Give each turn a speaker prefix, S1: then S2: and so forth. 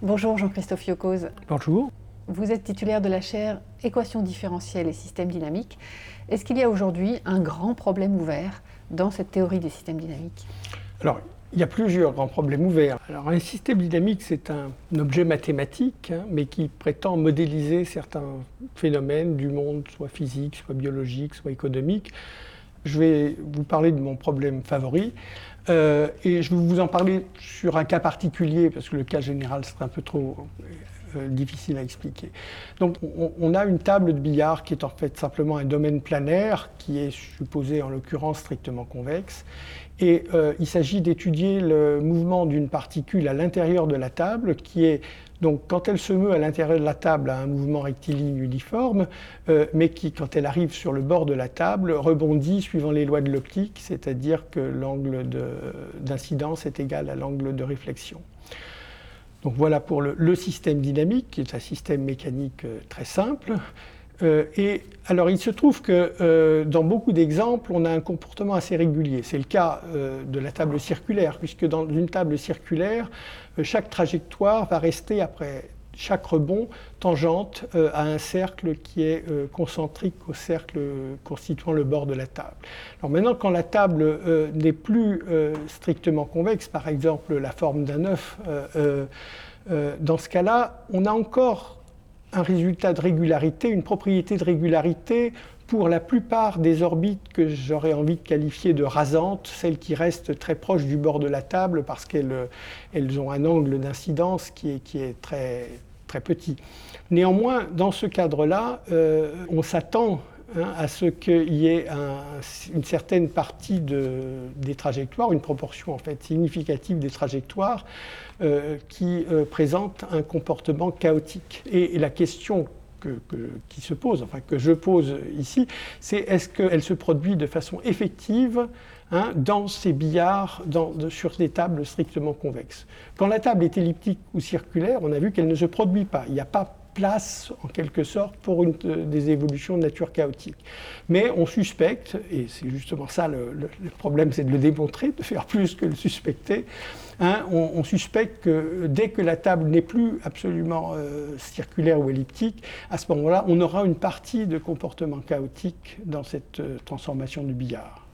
S1: Bonjour Jean-Christophe Yocoz.
S2: Bonjour.
S1: Vous êtes titulaire de la chaire Équations différentielles et systèmes dynamiques. Est-ce qu'il y a aujourd'hui un grand problème ouvert dans cette théorie des systèmes dynamiques?
S2: Alors, il y a plusieurs grands problèmes ouverts. Alors, un système dynamique, c'est un, objet mathématique, hein, mais qui prétend modéliser certains phénomènes du monde, soit physique, soit biologique, soit économique. Je vais vous parler de mon problème favori. Euh, et je vais vous en parler sur un cas particulier, parce que le cas général serait un peu trop euh, difficile à expliquer. Donc on, a une table de billard qui est en fait simplement un domaine planaire, qui est supposé en l'occurrence strictement convexe. Et euh, il s'agit d'étudier le mouvement d'une particule à l'intérieur de la table, qui est donc quand elle se meut à l'intérieur de la table a un mouvement rectiligne uniforme, euh, mais qui, quand elle arrive sur le bord de la table, rebondit suivant les lois de l'optique, c'est-à-dire que l'angle d'incidence est égal à l'angle de réflexion. Donc voilà pour le, système dynamique, qui est un système mécanique euh, très simple. Euh, et alors il se trouve que dans beaucoup d'exemples, on a un comportement assez régulier. C'est le cas de la table circulaire, puisque dans une table circulaire, chaque trajectoire va rester après chaque rebond tangente euh, à un cercle qui est euh, concentrique au cercle constituant le bord de la table. Alors maintenant, quand la table euh, n'est plus strictement convexe, par exemple la forme d'un œuf, dans ce cas-là, on a encore un résultat de régularité, une propriété de régularité pour la plupart des orbites que j'aurais envie de qualifier de rasantes, celles qui restent très proches du bord de la table parce qu'elles elles ont un angle d'incidence qui est, très petit. Néanmoins, dans ce cadre-là, euh, on s'attend hein, à ce qu'il y ait une certaine partie des trajectoires, une proportion en fait significative des trajectoires euh, qui euh, présentent un comportement chaotique. Et, la question qui se pose, enfin que je pose ici, c'est est-ce qu'elle se produit de façon effective Hein, dans ces billards sur des tables strictement convexes? Quand la table est elliptique ou circulaire, on a vu qu'elle ne se produit pas. Il n'y a pas place, en quelque sorte, pour une, euh, des évolutions de nature chaotique. Mais on suspecte, et c'est justement ça le, problème, c'est de le démontrer, de faire plus que le suspecter, hein, on, suspecte que dès que la table n'est plus absolument euh, circulaire ou elliptique, à ce moment-là, on aura une partie de comportement chaotique dans cette euh, transformation du billard.